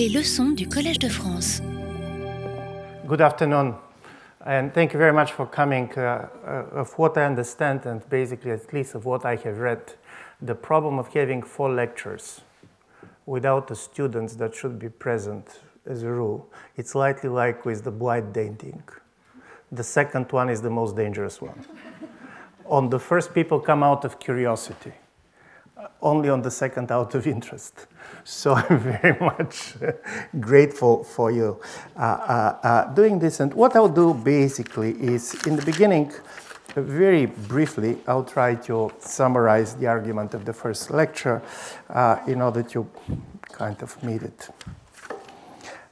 Les leçons du Collège de France. Good afternoon, and thank you very much for coming. Uh, uh, of what I understand, and basically at least of what I have read, the problem of having four lectures without the students that should be present as a rule, it's slightly like with the blind dating. The second one is the most dangerous one. on the first, people come out of curiosity. Only on the second, out of interest. So I'm very much grateful for you uh, uh, uh, doing this. And what I'll do basically is, in the beginning, very briefly, I'll try to summarize the argument of the first lecture uh, in order to kind of make it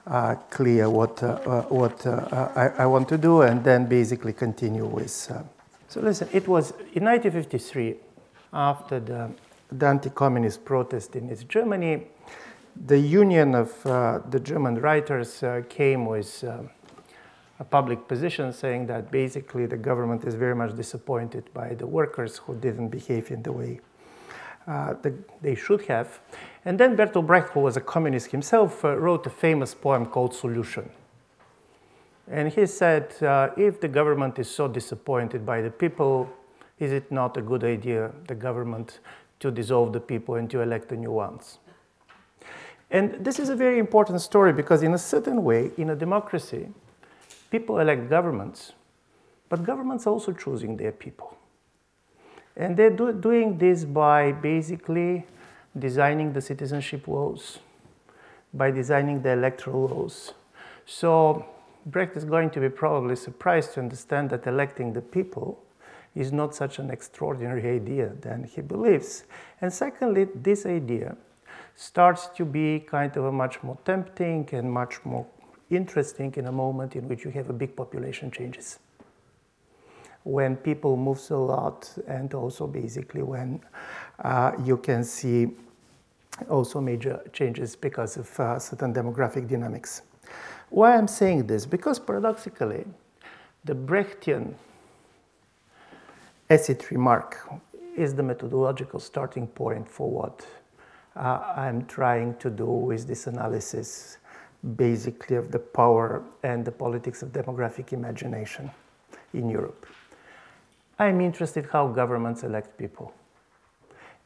uh, clear what, uh, what I, I, want to do, and then basically continue with. so, listen, it was in 1953, after the, the anti communist protest in East Germany, the Union of uh, the German Writers uh, came with uh, a public position saying that basically the government is very much disappointed by the workers who didn't behave in the way uh, the, they should have. And then Bertolt Brecht, who was a communist himself, uh, wrote a famous poem called Solution. And he said, uh, if the government is so disappointed by the people, is it not a good idea, the government, to dissolve the people and to elect the new ones? And this is a very important story because, in a certain way, in a democracy, people elect governments, but governments are also choosing their people. And they're do- doing this by basically designing the citizenship laws, by designing the electoral laws. So, Brecht is going to be probably surprised to understand that electing the people is not such an extraordinary idea than he believes. And secondly, this idea starts to be kind of a much more tempting and much more interesting in a moment in which you have a big population changes. When people move a lot, and also basically when uh, you can see also major changes because of uh, certain demographic dynamics. Why I'm saying this? Because paradoxically, the Brechtian acid remark is the methodological starting point for what uh, I'm trying to do with this analysis, basically, of the power and the politics of demographic imagination in Europe. I'm interested how governments elect people.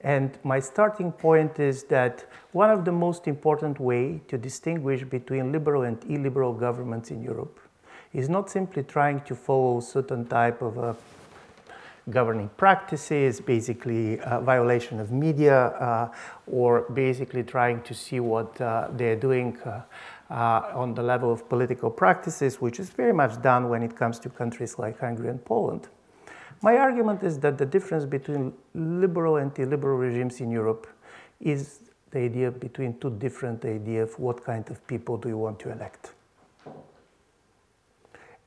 And my starting point is that one of the most important way to distinguish between liberal and illiberal governments in Europe is not simply trying to follow certain type of a governing practices, basically uh, violation of media, uh, or basically trying to see what uh, they're doing uh, uh, on the level of political practices, which is very much done when it comes to countries like Hungary and Poland. My argument is that the difference between liberal and illiberal regimes in Europe is the idea between two different ideas of what kind of people do you want to elect.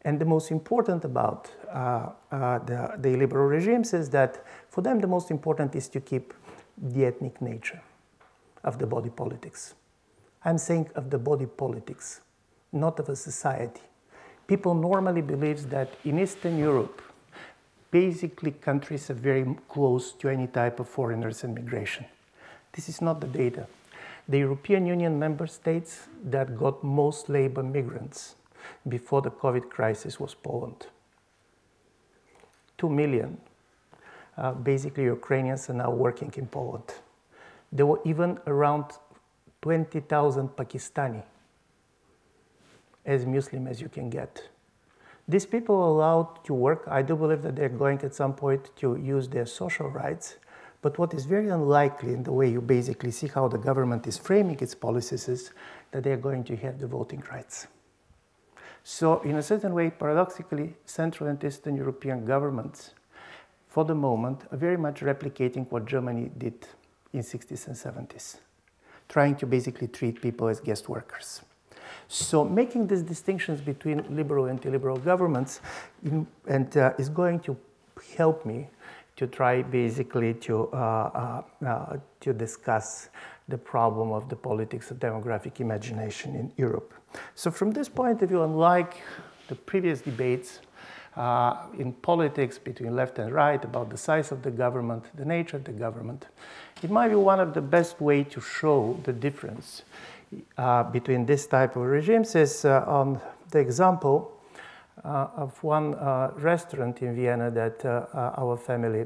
And the most important about uh, uh, the, the liberal regimes is that for them the most important is to keep the ethnic nature of the body politics. I'm saying of the body politics, not of a society. People normally believe that in Eastern Europe, basically countries are very close to any type of foreigners and migration. This is not the data. The European Union member states that got most labor migrants before the COVID crisis was Poland. Two million, uh, basically Ukrainians, are now working in Poland. There were even around 20,000 Pakistani, as Muslim as you can get. These people are allowed to work. I do believe that they're going at some point to use their social rights. But what is very unlikely in the way you basically see how the government is framing its policies is that they're going to have the voting rights. So, in a certain way, paradoxically, Central and Eastern European governments, for the moment, are very much replicating what Germany did in 60s and 70s, trying to basically treat people as guest workers. So, making these distinctions between liberal and illiberal governments in, and uh, is going to help me to try basically to, uh, uh, uh to discuss the problem of the politics of demographic imagination in Europe. So, from this point of view, unlike the previous debates uh, in politics between left and right about the size of the government, the nature of the government, it might be one of the best way to show the difference uh, between this type of regimes is uh, on the example uh, of one uh, restaurant in Vienna that uh, our family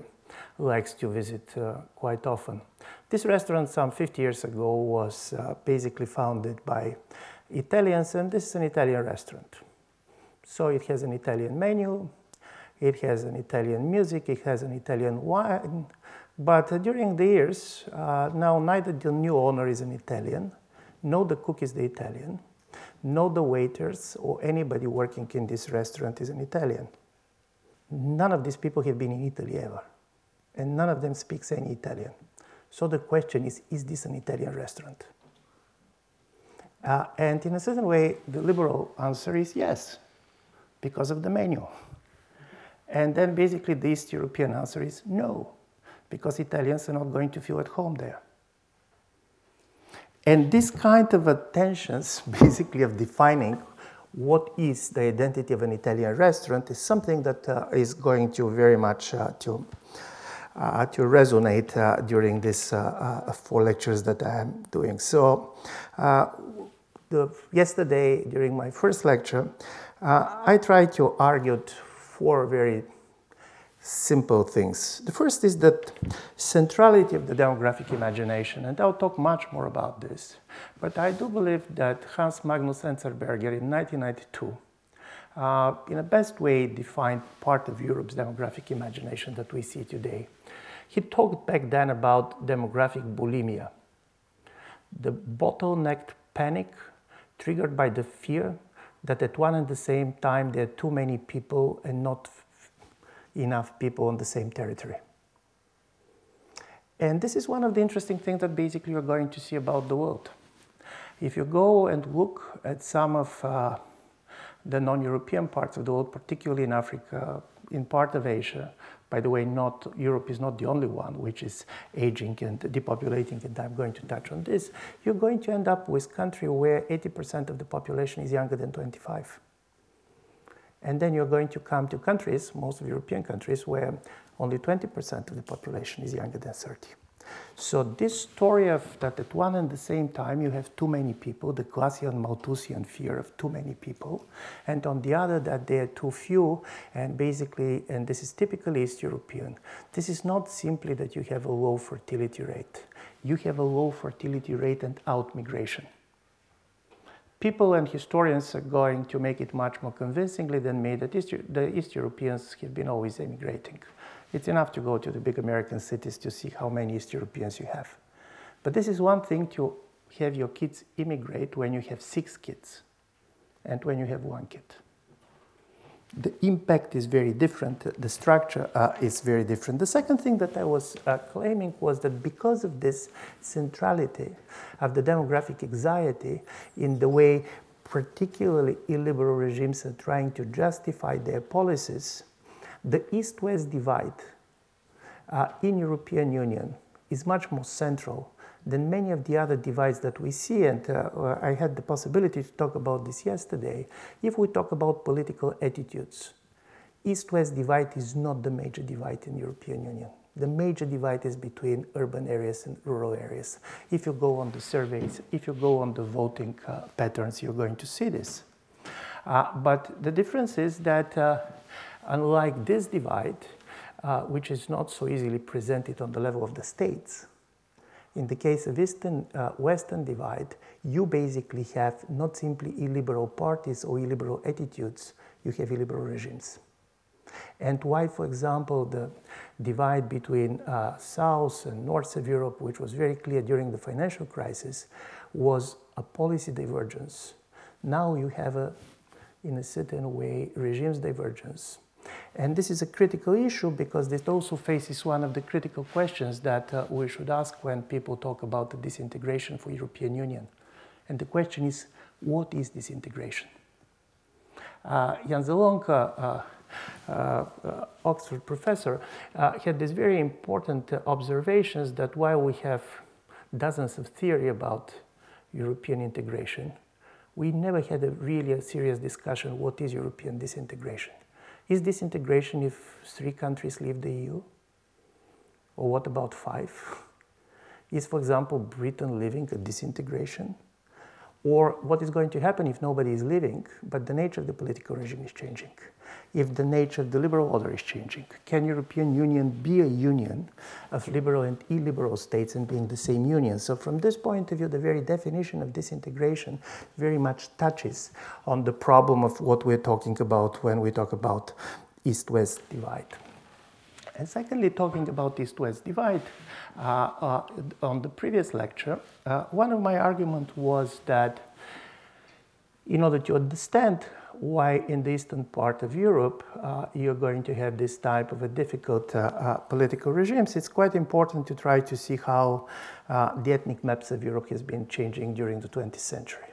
likes to visit quite often. This restaurant, some 50 years ago, was basically founded by Italians, and this is an Italian restaurant. So it has an Italian menu, it has an Italian music, it has an Italian wine, but during the years, uh, now neither the new owner is an Italian, nor the cook is the Italian, nor the waiters or anybody working in this restaurant is an Italian. None of these people have been in Italy ever, and none of them speaks any Italian. So the question is, is this an Italian restaurant? Uh, and in a certain way, the liberal answer is yes, because of the menu. And then basically the East European answer is no, because Italians are not going to feel at home there. And this kind of attentions, basically of defining what is the identity of an Italian restaurant, is something that uh, is going to very much uh, to, uh, to resonate uh, during these uh, uh, four lectures that I am doing. So, the, yesterday during my first lecture, I tried to argue four very simple things. The first is that centrality of the demographic imagination, and I'll talk much more about this. But I do believe that Hans Magnus Enzensberger in 1992, uh, in a best way, defined part of Europe's demographic imagination that we see today. He talked back then about demographic bulimia, the bottlenecked panic triggered by the fear that at one and the same time there are too many people and not enough people on the same territory. And this is one of the interesting things that basically you're going to see about the world. If you go and look at some of uh, the non European parts of the world, particularly in Africa, in part of Asia, by the way, not Europe is not the only one which is aging and depopulating, and I'm going to touch on this. You're going to end up with country where 80% of the population is younger than 25. And then you're going to come to countries, most of European countries, where only 20% of the population is younger than 30. So this story of that at one and the same time you have too many people, the Clausian Malthusian fear of too many people, and on the other that they are too few, and basically, and this is typically East European, this is not simply that you have a low fertility rate. You have a low fertility rate and outmigration. People and historians are going to make it much more convincingly than me that East, the East Europeans have been always emigrating. It's enough to go to the big American cities to see how many East Europeans you have. But this is one thing to have your kids immigrate when you have six kids and when you have one kid. The impact is very different, the structure uh, is very different. The second thing that I was uh, claiming was that because of this centrality of the demographic anxiety in the way particularly illiberal regimes are trying to justify their policies, the East-West divide uh, in European Union is much more central than many of the other divides that we see. And uh, uh, I had the possibility to talk about this yesterday. If we talk about political attitudes, East-West divide is not the major divide in European Union. The major divide is between urban areas and rural areas. If you go on the surveys, if you go on the voting uh, patterns, you're going to see this. Uh, but the difference is that uh, Unlike this divide, uh, which is not so easily presented on the level of the states, in the case of Eastern, uh, Western divide, you basically have not simply illiberal parties or illiberal attitudes, you have illiberal regimes. And why, for example, the divide between uh, South and North of Europe, which was very clear during the financial crisis, was a policy divergence. Now you have a, in a certain way, regimes divergence. And this is a critical issue because it also faces one of the critical questions that uh, we should ask when people talk about the disintegration for European Union. And the question is, what is disintegration? Uh, Jan Zielonka, uh, uh, uh, Oxford professor, uh, had these very important observations that while we have dozens of theory about European integration, we never had a really a serious discussion what is European disintegration. Is disintegration if three countries leave the EU? Or what about five? Is, for example, Britain living a disintegration? Or what is going to happen if nobody is living, but the nature of the political regime is changing? If the nature of the liberal order is changing, can European Union be a union of liberal and illiberal states and being the same union? So from this point of view, the very definition of disintegration very much touches on the problem of what we're talking about when we talk about East-West divide. And secondly, talking about East-West divide, uh, uh, on the previous lecture, uh, one of my arguments was that in order to understand why in the eastern part of Europe uh, you're going to have this type of a difficult uh, uh, political regimes, it's quite important to try to see how the ethnic maps of Europe has been changing during the 20th century.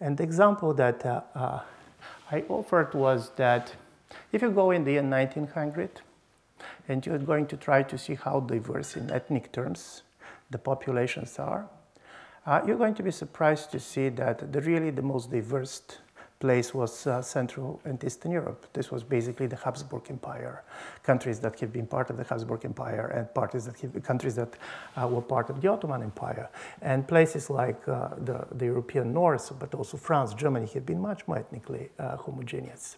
And the example that I offered was that if you go in the year 1900, and you're going to try to see how diverse in ethnic terms the populations are, uh, you're going to be surprised to see that the really the most diverse place was uh, Central and Eastern Europe. This was basically the Habsburg Empire, countries that have been part of the Habsburg Empire and parties that have, countries that uh, were part of the Ottoman Empire. And places like uh, the, the, European North, but also France, Germany, have been much more ethnically uh, homogeneous.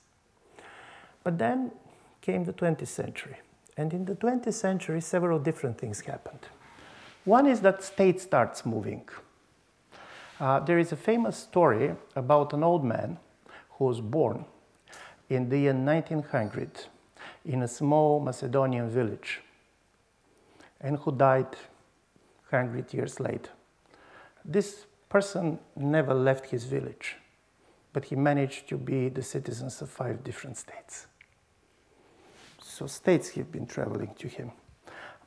But then came the 20th century. And in the 20th century, several different things happened. One is that state starts moving. Uh, there is a famous story about an old man who was born in the year 1900 in a small Macedonian village and who died 100 years later. This person never left his village, but he managed to be the citizens of five different states. So states have been traveling to him.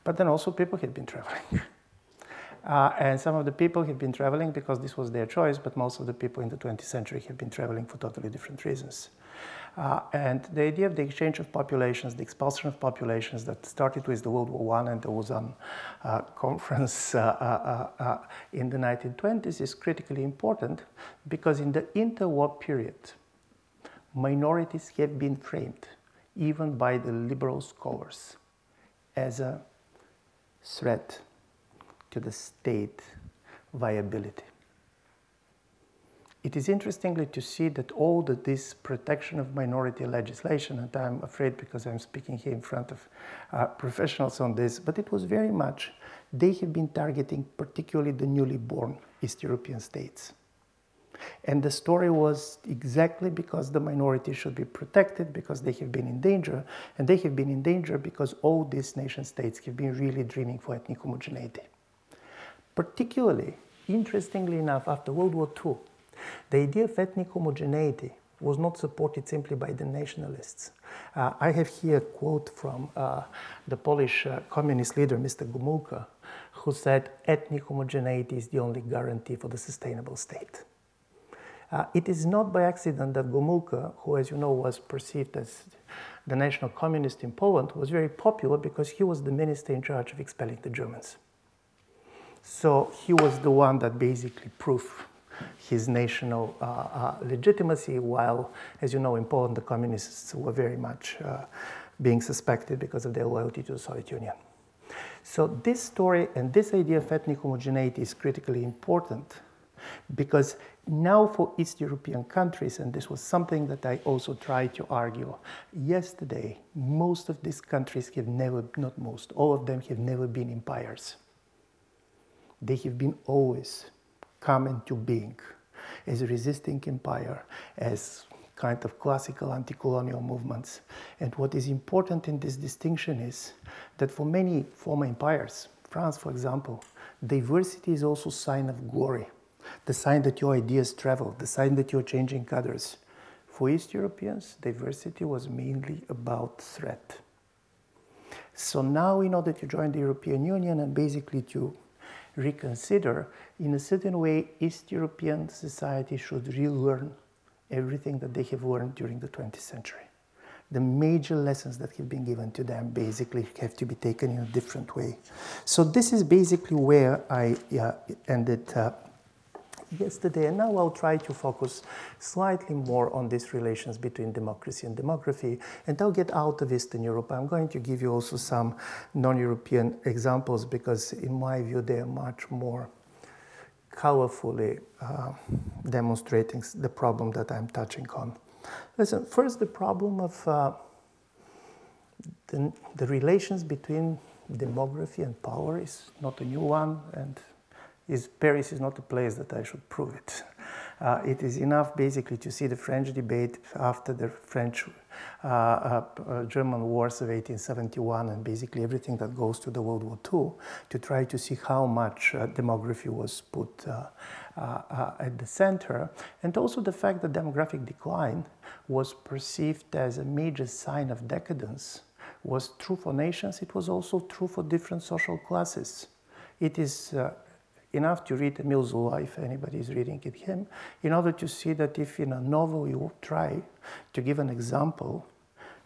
But then also people had been traveling. uh, and some of the people have been traveling because this was their choice, but most of the people in the 20th century have been traveling for totally different reasons. Uh, and the idea of the exchange of populations, the expulsion of populations that started with the World War I and the Lausanne uh, conference uh, uh, uh, in the 1920s is critically important because in the interwar period, minorities have been framed even by the liberal scholars, as a threat to the state viability. It is interestingly to see that all the, this protection of minority legislation, and I'm afraid because I'm speaking here in front of uh, professionals on this, but it was very much, they have been targeting particularly the newly born East European states. And the story was exactly because the minority should be protected, because they have been in danger, and they have been in danger because all these nation states have been really dreaming for ethnic homogeneity. Particularly, interestingly enough, after World War II, the idea of ethnic homogeneity was not supported simply by the nationalists. Uh, I have here a quote from uh, the Polish uh, communist leader, Mr. Gomulka, who said, ethnic homogeneity is the only guarantee for the sustainable state. Uh, it is not by accident that Gomulka, who, as you know, was perceived as the national communist in Poland, was very popular because he was the minister in charge of expelling the Germans. So he was the one that basically proved his national uh, uh, legitimacy, while, as you know, in Poland, the communists were very much uh, being suspected because of their loyalty to the Soviet Union. So this story and this idea of ethnic homogeneity is critically important because now for East European countries, and this was something that I also tried to argue yesterday, most of these countries have never, not most, all of them have never been empires. They have been always come into being as a resisting empire, as kind of classical anti-colonial movements. And what is important in this distinction is that for many former empires, France for example, diversity is also sign of glory the sign that your ideas travel, the sign that you're changing others. For East Europeans, diversity was mainly about threat. So now, we know that to join the European Union and basically to reconsider, in a certain way, East European society should relearn everything that they have learned during the 20th century. The major lessons that have been given to them basically have to be taken in a different way. So this is basically where I uh, ended uh, yesterday, and now I'll try to focus slightly more on these relations between democracy and demography, and I'll get out of Eastern Europe. I'm going to give you also some non-European examples because in my view, they are much more colorfully uh, demonstrating the problem that I'm touching on. Listen, first, the problem of uh, the, the relations between demography and power is not a new one, and is, Paris is not a place that I should prove it. Uh, it is enough basically to see the French debate after the French uh, uh, uh German wars of 1871 and basically everything that goes to the World War II to try to see how much uh, demography was put uh, at the center. And also the fact that demographic decline was perceived as a major sign of decadence was true for nations, it was also true for different social classes. It is enough to read Zola, if anybody is reading it, him, in order to see that if in a novel you try to give an example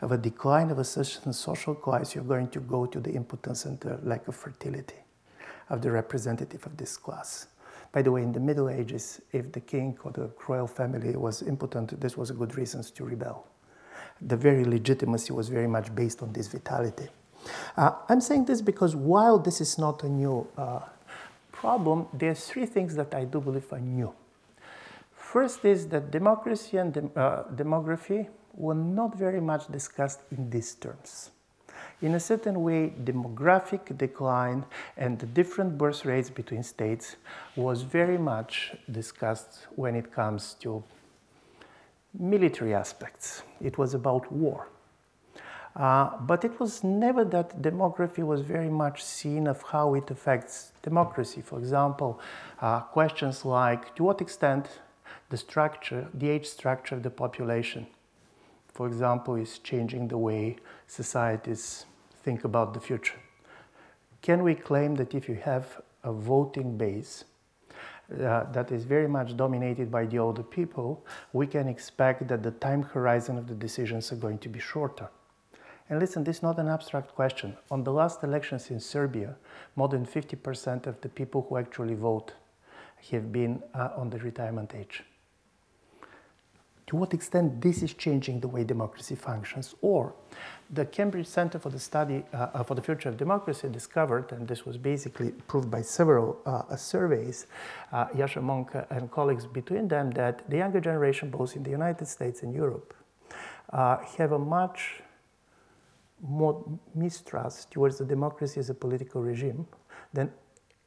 of a decline of a certain social class, you're going to go to the impotence and the lack of fertility of the representative of this class. By the way, in the Middle Ages, if the king or the royal family was impotent, this was a good reason to rebel. The very legitimacy was very much based on this vitality. Uh, I'm saying this because while this is not a new uh, problem, there's three things that I do believe are new. First is that democracy and uh, demography were not very much discussed in these terms. In a certain way, demographic decline and the different birth rates between states was very much discussed when it comes to military aspects. It was about war. Uh, but it was never that demography was very much seen of how it affects democracy. For example, uh, questions like to what extent the structure, the age structure of the population, for example, is changing the way societies think about the future. Can we claim that if you have a voting base uh, that is very much dominated by the older people, we can expect that the time horizon of the decisions are going to be shorter? And listen, this is not an abstract question. On the last elections in Serbia, more than 50% of the people who actually vote have been uh, on the retirement age. To what extent this is changing the way democracy functions, or the Cambridge Center for the Study uh, uh for the Future of Democracy discovered, and this was basically proved by several uh, surveys, uh, Yascha Mounk and colleagues between them, that the younger generation, both in the United States and Europe, uh, have a much more mistrust towards the democracy as a political regime than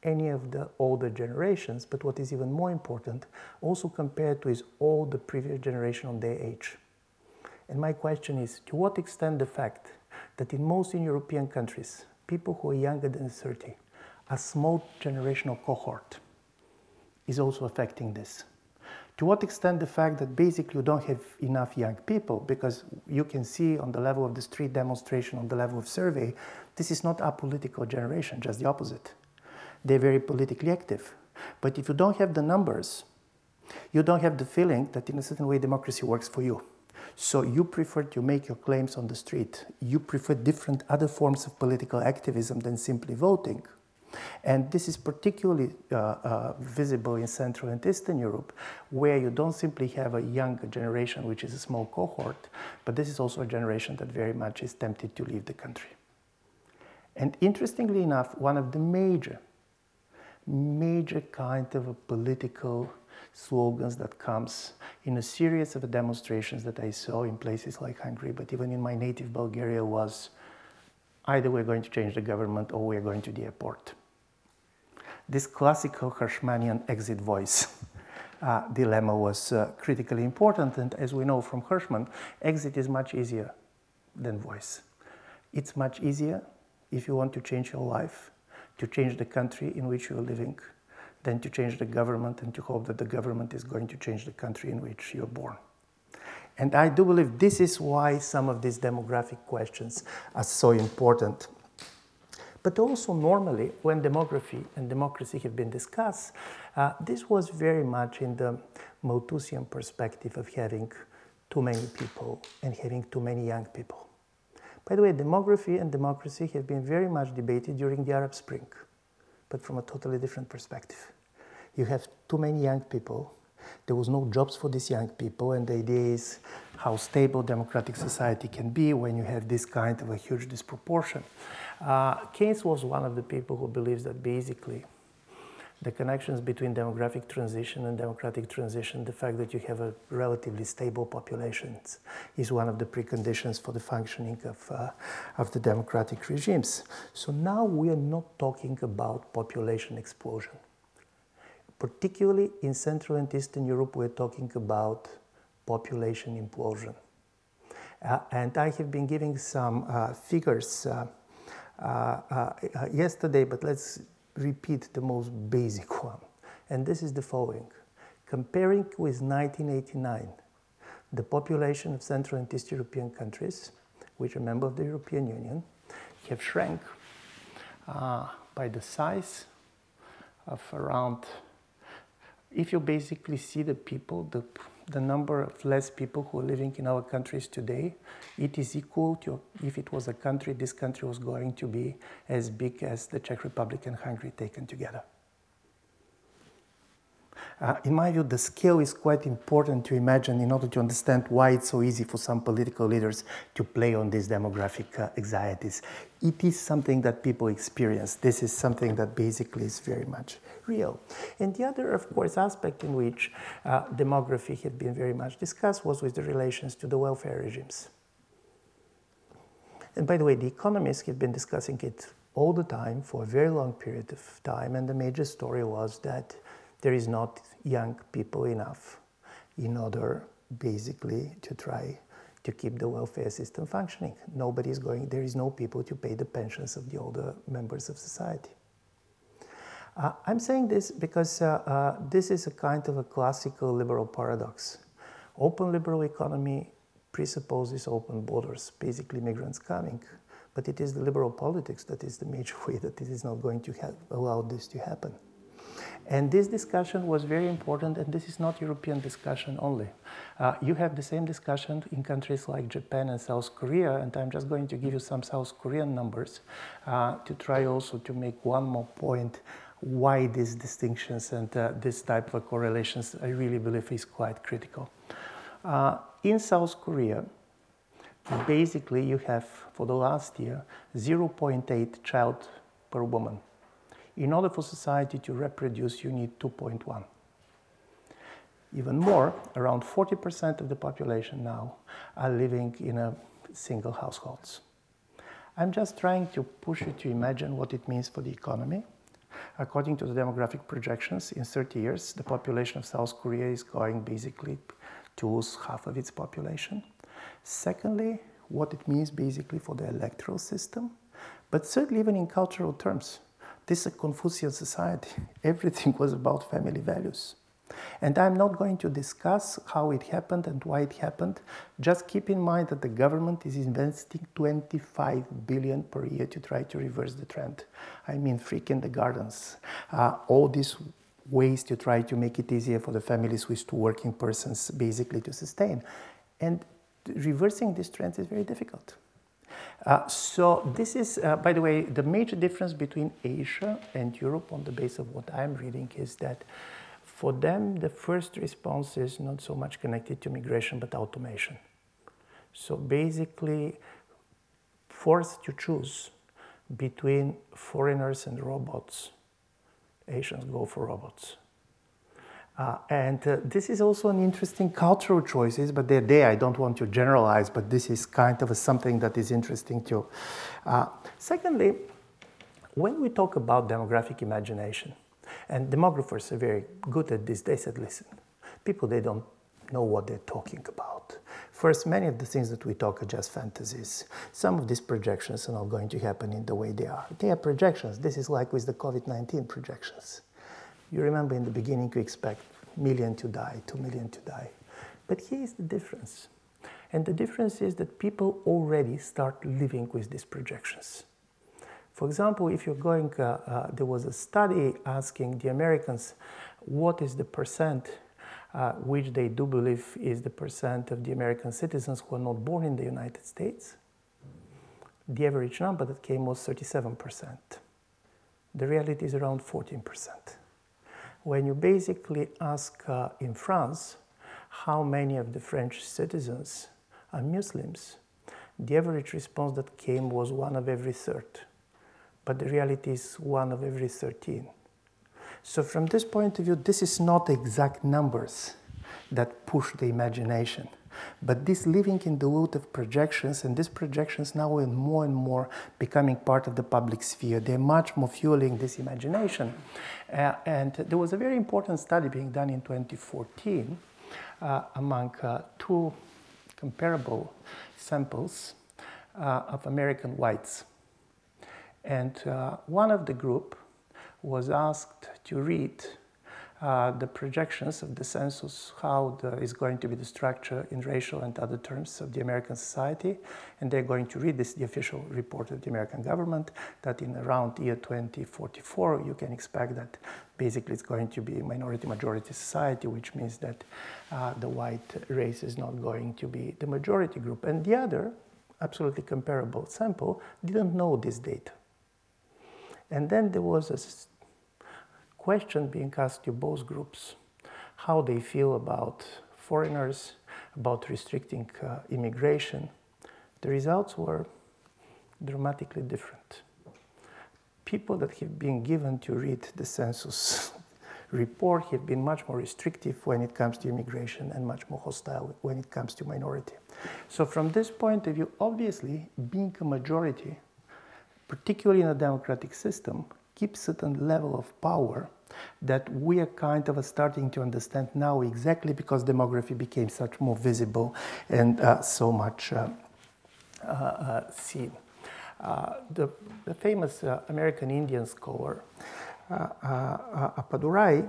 any of the older generations, but what is even more important, also compared to his all the previous generation on their age. And my question is to what extent the fact that in most European countries, people who are younger than 30, a small generational cohort, is also affecting this? To what extent the fact that basically you don't have enough young people, because you can see on the level of the street demonstration, on the level of survey, this is not a political generation, just the opposite. They're very politically active. But if you don't have the numbers, you don't have the feeling that in a certain way democracy works for you. So you prefer to make your claims on the street. You prefer different other forms of political activism than simply voting. And this is particularly uh, uh, visible in Central and Eastern Europe, where you don't simply have a younger generation, which is a small cohort, but this is also a generation that very much is tempted to leave the country. And interestingly enough, one of the major, major kind of political slogans that comes in a series of demonstrations that I saw in places like Hungary, but even in my native Bulgaria was either we're going to change the government or we're going to the airport this classical Hirschmanian exit voice uh, dilemma was uh, critically important. And as we know from Hirschman, exit is much easier than voice. It's much easier if you want to change your life, to change the country in which you're living, than to change the government and to hope that the government is going to change the country in which you're born. And I do believe this is why some of these demographic questions are so important. But also, normally, when demography and democracy have been discussed, uh, this was very much in the Malthusian perspective of having too many people and having too many young people. By the way, demography and democracy have been very much debated during the Arab Spring, but from a totally different perspective. You have too many young people, there was no jobs for these young people, and the idea is how stable democratic society can be when you have this kind of a huge disproportion. Uh, Keynes was one of the people who believes that basically the connections between demographic transition and democratic transition, the fact that you have a relatively stable population is one of the preconditions for the functioning of, uh, of the democratic regimes. So now we are not talking about population explosion. Particularly in Central and Eastern Europe, we're talking about population implosion. Uh, and I have been giving some uh, figures uh, Uh, uh, uh, yesterday, but let's repeat the most basic one. And this is the following. Comparing with 1989, the population of Central and East European countries, which are members of the European Union, have shrank uh, by the size of around, if you basically see the people, the the number of less people who are living in our countries today, it is equal to if it was a country, this country was going to be as big as the Czech Republic and Hungary taken together. Uh, in my view, the scale is quite important to imagine in order to understand why it's so easy for some political leaders to play on these demographic uh, anxieties. It is something that people experience. This is something that basically is very much real. And the other, of course, aspect in which uh, demography had been very much discussed was with the relations to the welfare regimes. And by the way, the economists have been discussing it all the time for a very long period of time, and the major story was that there is not young people enough in order basically to try to keep the welfare system functioning. Nobody is going, there is no people to pay the pensions of the older members of society. Uh, I'm saying this because uh, uh, this is a kind of a classical liberal paradox. Open liberal economy presupposes open borders, basically migrants coming. But it is the liberal politics that is the major way that it is not going to have, allow this to happen. And this discussion was very important, and this is not European discussion only. Uh, you have the same discussion in countries like Japan and South Korea, and I'm just going to give you some South Korean numbers uh, to try also to make one more point why these distinctions and uh, this type of correlations I really believe is quite critical. Uh, in South Korea, basically you have for the last year 0.8 child per woman in order for society to reproduce, you need 2.1. Even more, around 40% of the population now are living in a single households. I'm just trying to push you to imagine what it means for the economy. According to the demographic projections, in 30 years, the population of South Korea is going basically to lose half of its population. Secondly, what it means basically for the electoral system, but certainly even in cultural terms. This is a Confucian society. Everything was about family values. And I'm not going to discuss how it happened and why it happened. Just keep in mind that the government is investing 25 billion per year to try to reverse the trend. I mean, free kindergartens, uh, all these ways to try to make it easier for the families with two working persons basically to sustain. And reversing this trend is very difficult. Uh, so this is, uh, by the way, the major difference between Asia and Europe on the basis of what I'm reading is that for them, the first response is not so much connected to migration, but automation. So basically, forced to choose between foreigners and robots, Asians go for robots. Uh, and uh, this is also an interesting cultural choices, but they're there. I don't want to generalize, but this is kind of a, something that is interesting too. Uh, secondly, when we talk about demographic imagination, and demographers are very good at this, they said, listen, people, they don't know what they're talking about. First, many of the things that we talk are just fantasies. Some of these projections are not going to happen in the way they are. They are projections. This is like with the COVID 19 projections. You remember in the beginning you expect million to die, two million to die. But here is the difference. And the difference is that people already start living with these projections. For example, if you're going, uh, uh, there was a study asking the Americans what is the percent uh, which they do believe is the percent of the American citizens who are not born in the United States. The average number that came was 37%. The reality is around 14% when you basically ask uh, in France how many of the French citizens are Muslims, the average response that came was one of every third. But the reality is one of every 13. So, from this point of view, this is not exact numbers that push the imagination. But this living in the world of projections, and these projections now are more and more becoming part of the public sphere. They're much more fueling this imagination. Uh, and there was a very important study being done in 2014 uh, among uh, two comparable samples uh, of American whites. And uh, one of the group was asked to read uh, the projections of the census, how the, is going to be the structure in racial and other terms of the American society. And they're going to read this, the official report of the American government, that in around year 2044, you can expect that basically it's going to be a minority majority society, which means that uh, the white race is not going to be the majority group. And the other, absolutely comparable sample, didn't know this data. And then there was a question being asked to both groups how they feel about foreigners, about restricting uh, immigration. The results were dramatically different. People that have been given to read the census report have been much more restrictive when it comes to immigration and much more hostile when it comes to minority. So, from this point of view, obviously, being a majority, particularly in a democratic system, keep certain level of power that we are kind of starting to understand now exactly because demography became such more visible and uh, so much uh, uh, uh seen. Uh, the, the, famous uh, American Indian scholar Appadurai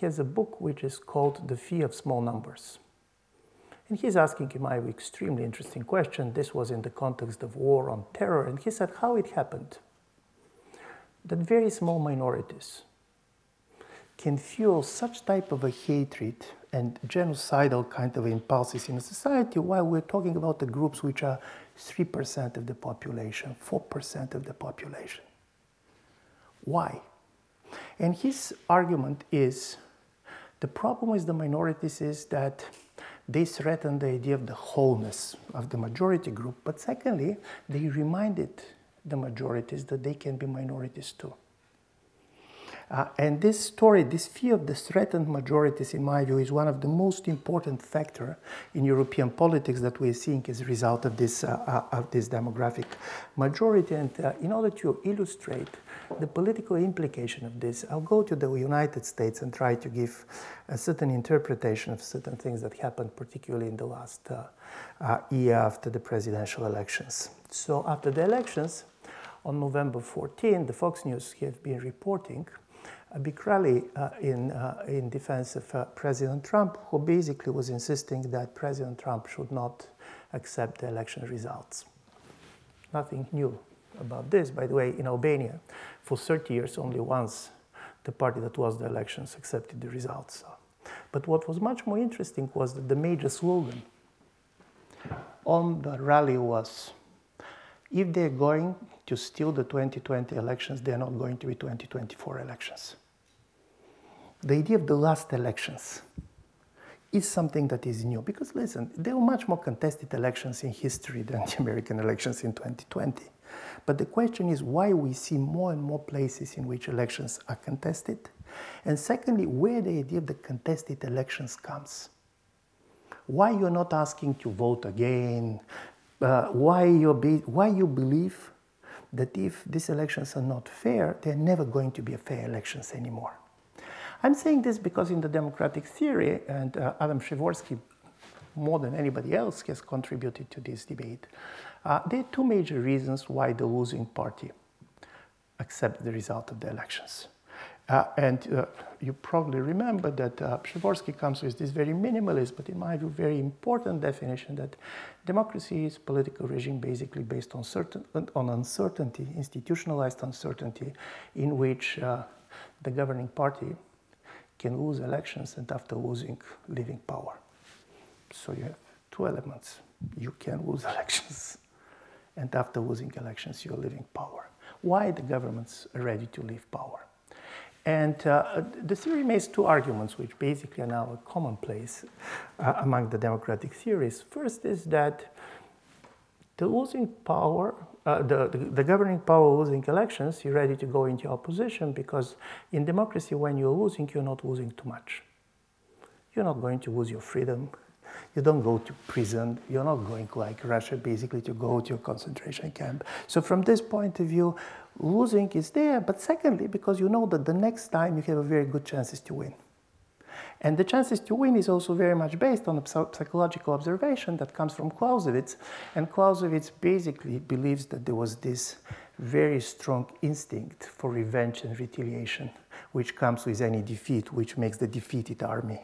has a book which is called The Fear of Small Numbers. And he's asking him an extremely interesting question. This was in the context of war on terror. And he said how it happened that very small minorities can fuel such type of a hatred and genocidal kind of impulses in a society while we're talking about the groups which are 3% of the population, 4% of the population. Why? And his argument is the problem with the minorities is that they threaten the idea of the wholeness of the majority group, but secondly, they reminded the majorities that they can be minorities too. Uh, and this story, this fear of the threatened majorities, in my view, is one of the most important factors in European politics that we're seeing as a result of this, uh, uh, of this demographic majority. And uh, in order to illustrate the political implication of this, I'll go to the United States and try to give a certain interpretation of certain things that happened, particularly in the last uh, uh, year after the presidential elections. So after the elections, on November 14, the Fox News have been reporting a big rally uh, in, uh, in defense of uh, President Trump, who basically was insisting that President Trump should not accept the election results. Nothing new about this. By the way, in Albania, for 30 years, only once the party that was the elections accepted the results. But what was much more interesting was that the major slogan on the rally was if they're going to steal the 2020 elections, they're not going to be 2024 elections. The idea of the last elections is something that is new because listen, there were much more contested elections in history than the American elections in 2020. But the question is why we see more and more places in which elections are contested. And secondly, where the idea of the contested elections comes. Why you're not asking to vote again, uh, why, you be, why you believe that if these elections are not fair, they're never going to be fair elections anymore. I'm saying this because in the democratic theory, and uh, Adam Przeworski, more than anybody else, has contributed to this debate, uh, there are two major reasons why the losing party accepts the result of the elections. Uh, and uh, you probably remember that uh, Przeworski comes with this very minimalist, but in my view, very important definition that democracy is political regime basically based on, certain, on uncertainty, institutionalized uncertainty, in which uh, the governing party can lose elections and after losing, leaving power. So you have two elements. You can lose elections, and after losing elections, you're leaving power. Why the governments are ready to leave power? And uh, the theory makes two arguments, which basically are now commonplace uh, among the democratic theories. First is that the losing power uh, the, the, the, governing power losing elections, you're ready to go into opposition because in democracy, when you're losing, you're not losing too much. You're not going to lose your freedom. You don't go to prison. You're not going like Russia, basically, to go to a concentration camp. So, from this point of view, losing is there. But secondly, because you know that the next time you have a very good chances to win. And the chances to win is also very much based on a psychological observation that comes from Clausewitz. And Clausewitz basically believes that there was this very strong instinct for revenge and retaliation, which comes with any defeat, which makes the defeated army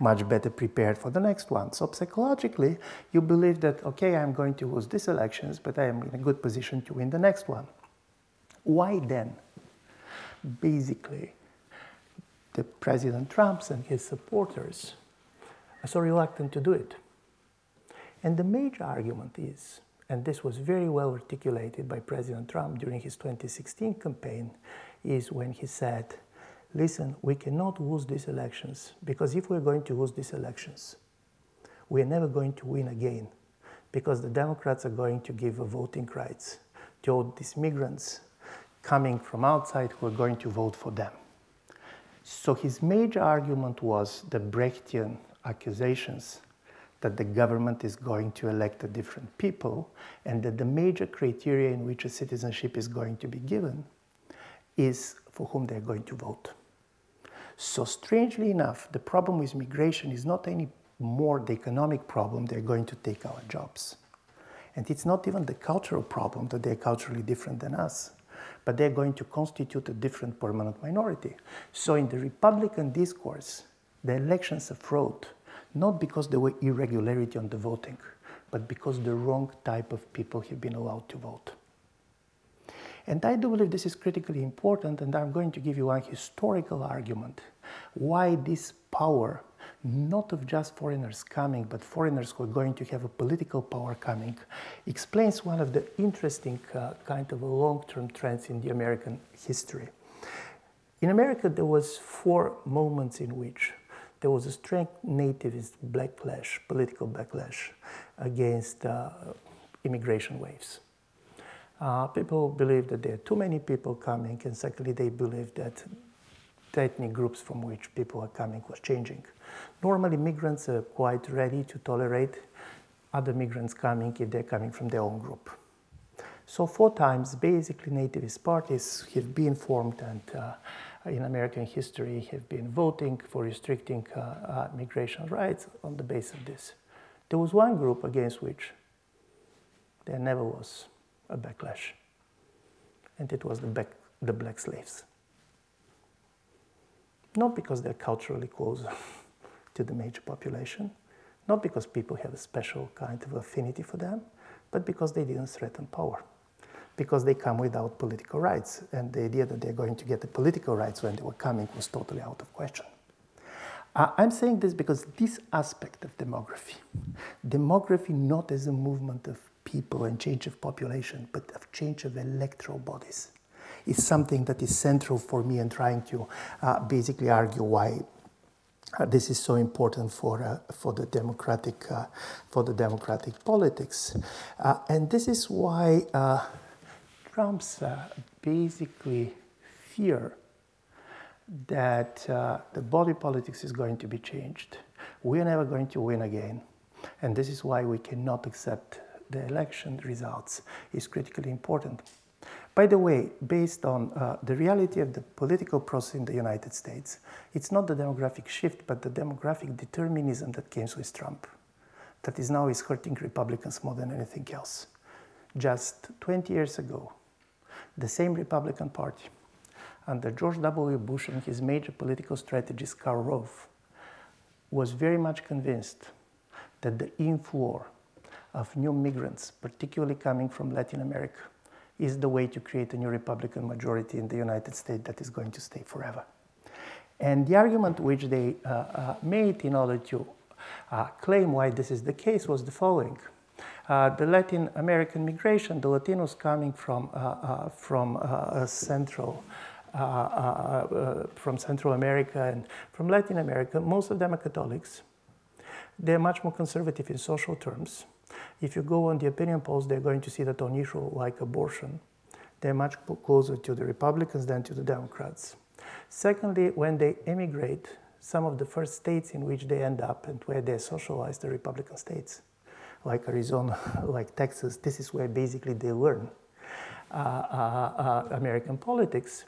much better prepared for the next one. So psychologically, you believe that, okay, I'm going to lose these elections, but I am in a good position to win the next one. Why then? Basically, the President Trump and his supporters are so reluctant to do it. And the major argument is, and this was very well articulated by President Trump during his 2016 campaign, is when he said, listen, we cannot lose these elections because if we're going to lose these elections, we're never going to win again because the Democrats are going to give voting rights to all these migrants coming from outside who are going to vote for them. So his major argument was the Brechtian accusations that the government is going to elect a different people and that the major criteria in which a citizenship is going to be given is for whom they're going to vote. So strangely enough, the problem with migration is not any more the economic problem, they're going to take our jobs. And it's not even the cultural problem that they're culturally different than us but they're going to constitute a different permanent minority. So in the Republican discourse, the elections are fraud, not because there were irregularity on the voting, but because the wrong type of people have been allowed to vote. And I do believe this is critically important, and I'm going to give you one historical argument why this power not of just foreigners coming, but foreigners who are going to have a political power coming, explains one of the interesting uh, kind of long-term trends in the American history. In America, there was four moments in which there was a strong nativist backlash, political backlash against uh, immigration waves. Uh, people believed that there are too many people coming, and secondly, they believed that the ethnic groups from which people are coming was changing. Normally, migrants are quite ready to tolerate other migrants coming if they're coming from their own group. So, four times, basically, nativist parties have been formed and uh, in American history have been voting for restricting uh, uh, migration rights on the basis of this. There was one group against which there never was a backlash, and it was the, back, the black slaves. Not because they're culturally closer to the major population, not because people have a special kind of affinity for them, but because they didn't threaten power. Because they come without political rights, and the idea that they're going to get the political rights when they were coming was totally out of question. Uh, I'm saying this because this aspect of demography, demography not as a movement of people and change of population, but of change of electoral bodies, is something that is central for me in trying to uh, basically argue why uh, this is so important for, uh, for, the democratic, uh, for the democratic politics. Uh, and this is why uh, Trump's basically fear that the body politics is going to be changed. We are never going to win again. And this is why we cannot accept the election results is critically important. By the way, based on uh, the reality of the political process in the United States, it's not the demographic shift, but the demographic determinism that came with Trump that is now is hurting Republicans more than anything else. Just 20 years ago, the same Republican Party, under George W. Bush and his major political strategist Karl Rove, was very much convinced that the inflow of new migrants, particularly coming from Latin America, is the way to create a new Republican majority in the United States that is going to stay forever. And the argument which they uh, uh, made in order to uh, claim why this is the case was the following. Uh, the Latin American migration, the Latinos coming from, uh, uh, from Central from Central America and from Latin America, most of them are Catholics. They're much more conservative in social terms. If you go on the opinion polls, they're going to see that on issue like abortion, they're much closer to the Republicans than to the Democrats. Secondly, when they emigrate, some of the first states in which they end up and where they're socialized are Republican states, like Arizona, like Texas. This is where basically they learn uh, uh, uh, American politics.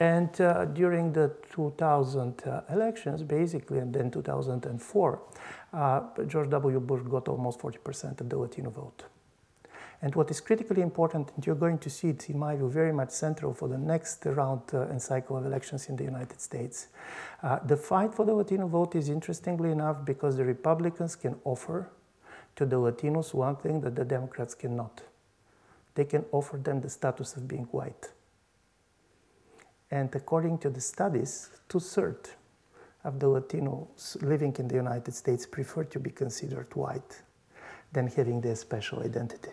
And uh, during the 2000 uh, elections, basically, and then 2004, uh, George W. Bush got almost 40% of the Latino vote. And what is critically important, and you're going to see it, in my view, very much central for the next round uh, and cycle of elections in the United States. Uh, the fight for the Latino vote is interestingly enough because the Republicans can offer to the Latinos one thing that the Democrats cannot. They can offer them the status of being white. And according to the studies, two thirds of the Latinos living in the United States prefer to be considered white than having their special identity.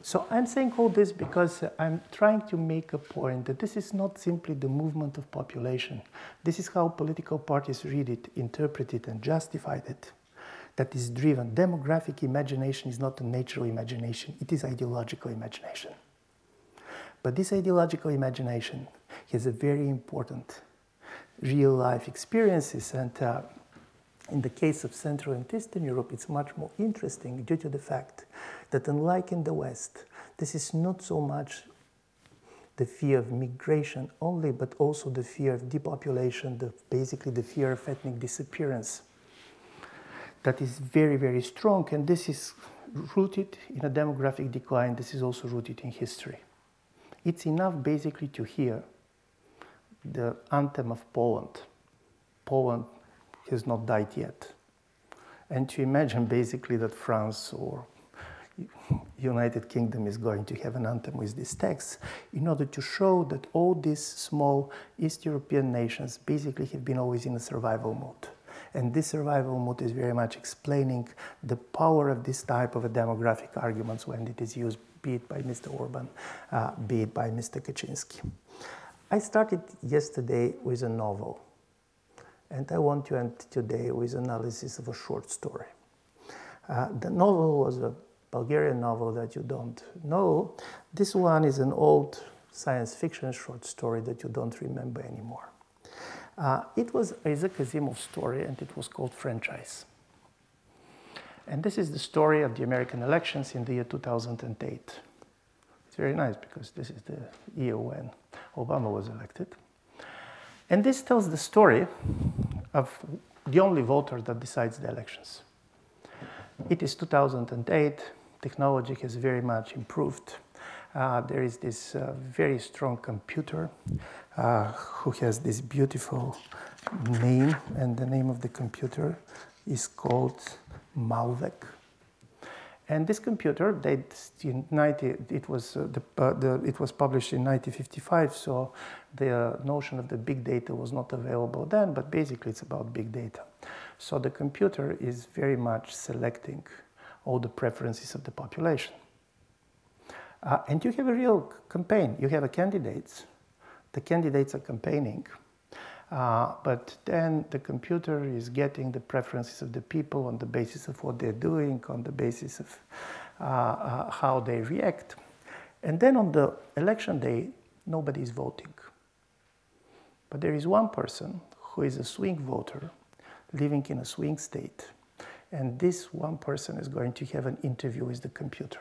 So I'm saying all this because I'm trying to make a point that this is not simply the movement of population. This is how political parties read it, interpret it, and justify it. That is driven. Demographic imagination is not a natural imagination, it is ideological imagination. But this ideological imagination has a very important real life experiences and uh, in the case of Central and Eastern Europe, it's much more interesting due to the fact that, unlike in the West, this is not so much the fear of migration only, but also the fear of depopulation, the, basically the fear of ethnic disappearance. That is very, very strong, and this is rooted in a demographic decline. This is also rooted in history. It's enough basically to hear the anthem of Poland. Poland has not died yet. And to imagine basically that France or United Kingdom is going to have an anthem with this text in order to show that all these small East European nations basically have been always in a survival mode. And this survival mode is very much explaining the power of this type of demographic arguments when it is used, be it by Mr. Orban, uh, be it by Mr. Kaczynski. I started yesterday with a novel and I want to end today with analysis of a short story. Uh, the novel was a Bulgarian novel that you don't know. This one is an old science fiction short story that you don't remember anymore. Uh, it was Isaac Asimov's story, and it was called Franchise. And this is the story of the American elections in the year 2008. It's very nice because this is the year when Obama was elected. And this tells the story of the only voter that decides the elections. It is 2008, technology has very much improved. Uh, there is this uh, very strong computer uh, who has this beautiful name, and the name of the computer is called Multivac. And this computer, dates in 90, it was, uh, the, uh, the, it was published in 1955, so the notion of the big data was not available then, but basically it's about big data. So the computer is very much selecting all the preferences of the population. Uh, and you have a real campaign. You have a candidates. The candidates are campaigning uh, but then the computer is getting the preferences of the people on the basis of what they're doing, on the basis of uh, uh, how they react. And then on the election day, nobody is voting. But there is one person who is a swing voter living in a swing state. And this one person is going to have an interview with the computer.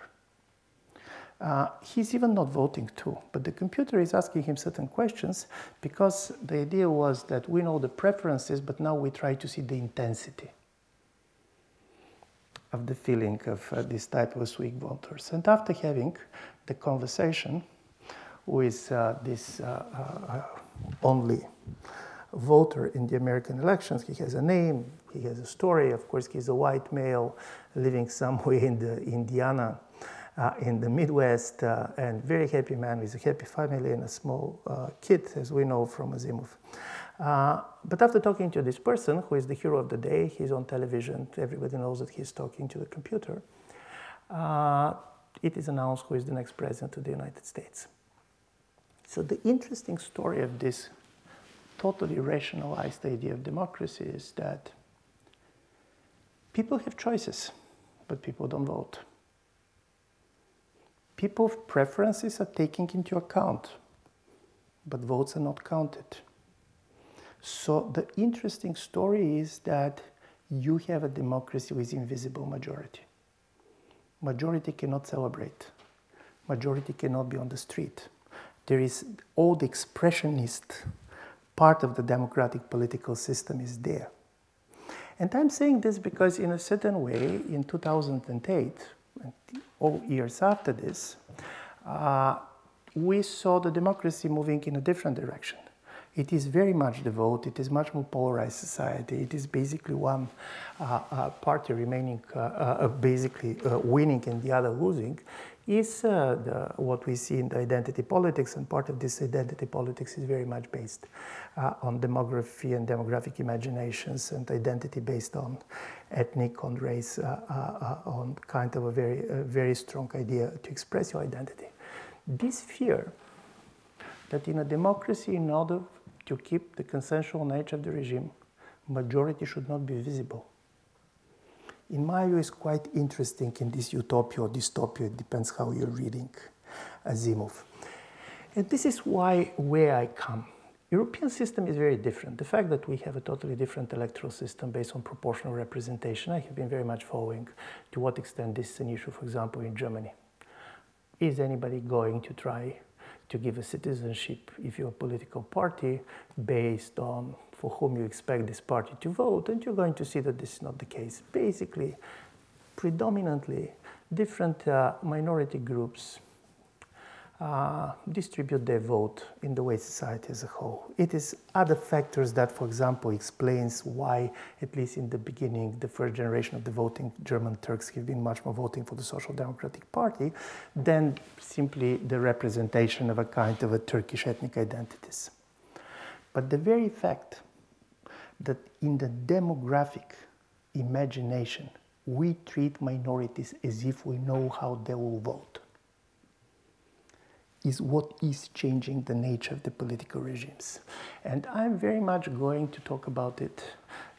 Uh, he's even not voting too, but the computer is asking him certain questions because the idea was that we know the preferences, but now we try to see the intensity of the feeling of uh, this type of swing voters. And after having the conversation with uh, this uh, uh, only voter in the American elections, he has a name, he has a story. Of course, he's a white male living somewhere in the Indiana uh, in the Midwest, uh, and very happy man with a happy family and a small uh, kid, as we know from Asimov. Uh, but after talking to this person, who is the hero of the day, he's on television, everybody knows that he's talking to the computer, uh, it is announced who is the next president of the United States. So the interesting story of this totally rationalized idea of democracy is that people have choices, but people don't vote. People's preferences are taken into account, but votes are not counted. So the interesting story is that you have a democracy with invisible majority. Majority cannot celebrate. Majority cannot be on the street. There is all the expressionist part of the democratic political system is there. And I'm saying this because, in a certain way, in 2008, all years after this, uh, we saw the democracy moving in a different direction. It is very much the vote, it is much more polarized society. It is basically one uh, uh, party remaining, uh, uh, basically uh, winning and the other losing is the, what we see in the identity politics, and part of this identity politics is very much based on demography and demographic imaginations and identity based on ethnic, on race, uh, uh, uh on kind of a very, very strong idea to express your identity. This fear that in a democracy, in order to keep the consensual nature of the regime, majority should not be visible in my view, is quite interesting in this utopia or dystopia. It depends how you're reading Asimov. And this is why where I come. European system is very different. The fact that we have a totally different electoral system based on proportional representation, I have been very much following to what extent this is an issue, for example, in Germany. Is anybody going to try to give a citizenship if you're a political party based on for whom you expect this party to vote, and you're going to see that this is not the case. Basically, predominantly, different uh, minority groups uh, distribute their vote in the way society as a whole. It is other factors that, for example, explains why, at least in the beginning, the first generation of the voting German Turks have been much more voting for the Social Democratic Party than simply the representation of a kind of a Turkish ethnic identities. But the very fact that in the demographic imagination, we treat minorities as if we know how they will vote, is what is changing the nature of the political regimes. And I'm very much going to talk about it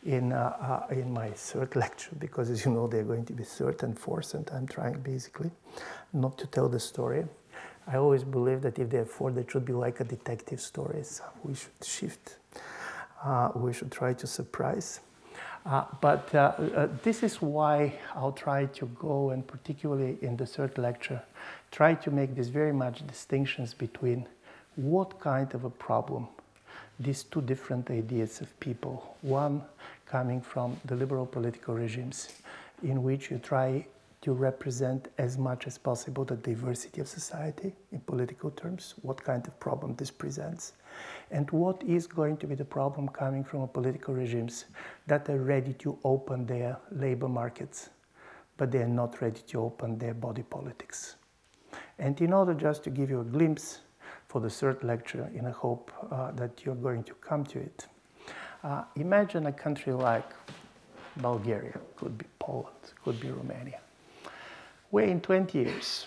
in, uh, uh, in my third lecture, because as you know, they're going to be third and fourth, and I'm trying basically not to tell the story. I always believe that if they're four, they should be like a detective stories. We should shift uh, we should try to surprise. Uh, but uh, uh, this is why I'll try to go, and particularly in the third lecture, try to make these very much distinctions between what kind of a problem these two different ideas of people, one coming from the liberal political regimes, in which you try to represent as much as possible the diversity of society in political terms, what kind of problem this presents, and what is going to be the problem coming from political regimes that are ready to open their labor markets, but they are not ready to open their body politics. And in order just to give you a glimpse for the third lecture, in a hope uh, that you're going to come to it, uh, imagine a country like Bulgaria, could be Poland, could be Romania where in 20 years,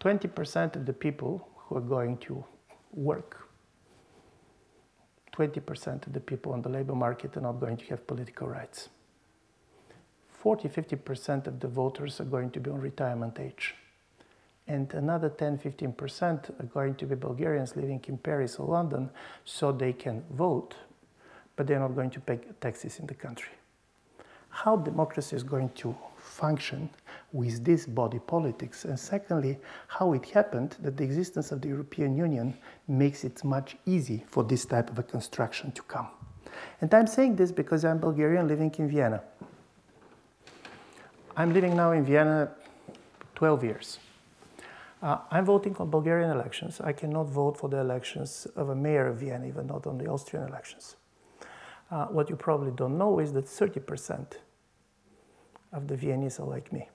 20% of the people who are going to work, 20% of the people on the labor market are not going to have political rights. 40 50% of the voters are going to be on retirement age. And another 10 15% are going to be Bulgarians living in Paris or London so they can vote, but they're not going to pay taxes in the country. How democracy is going to function with this body politics, and secondly, how it happened that the existence of the European Union makes it much easy for this type of a construction to come. And I'm saying this because I'm Bulgarian living in Vienna. I'm living now in Vienna 12 years. Uh, I'm voting on Bulgarian elections. I cannot vote for the elections of a mayor of Vienna, even not on the Austrian elections. Uh, what you probably don't know is that 30% of the Viennese are like me.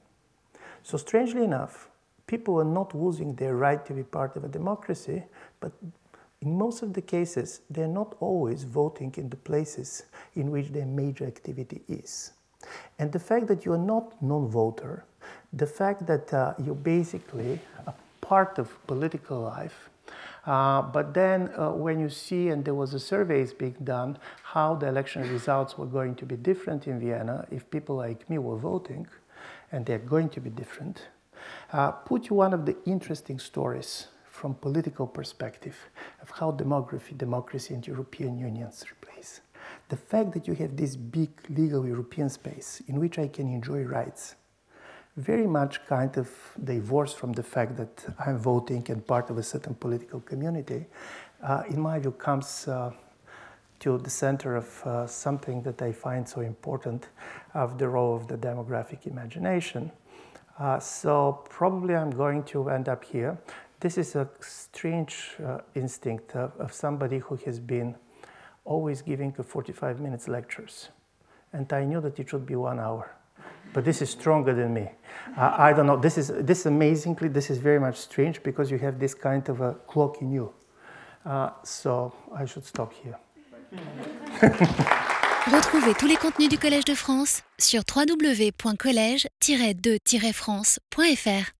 So, strangely enough, people are not losing their right to be part of a democracy, but in most of the cases, they're not always voting in the places in which their major activity is. And the fact that you're not non-voter, the fact that uh, you're basically a part of political life, uh, but then uh, when you see, and there was a surveys being done, how the election results were going to be different in Vienna if people like me were voting, and they're going to be different, uh, put you one of the interesting stories from political perspective of how demography, democracy, and European unions replace. The fact that you have this big legal European space in which I can enjoy rights, very much kind of divorced from the fact that I'm voting and part of a certain political community, uh, in my view, comes uh, to the center of uh, something that I find so important of the role of the demographic imagination. Uh, so probably I'm going to end up here. This is a strange uh, instinct of, somebody who has been always giving 45 minutes lectures. And I knew that it should be one hour. But this is stronger than me. I don't know. This is this amazingly. This is very much strange because you have this kind of a clock in you. Uh, so I should stop here. Retrouvez tous les contenus du Collège de France sur www.colège-2-france.fr.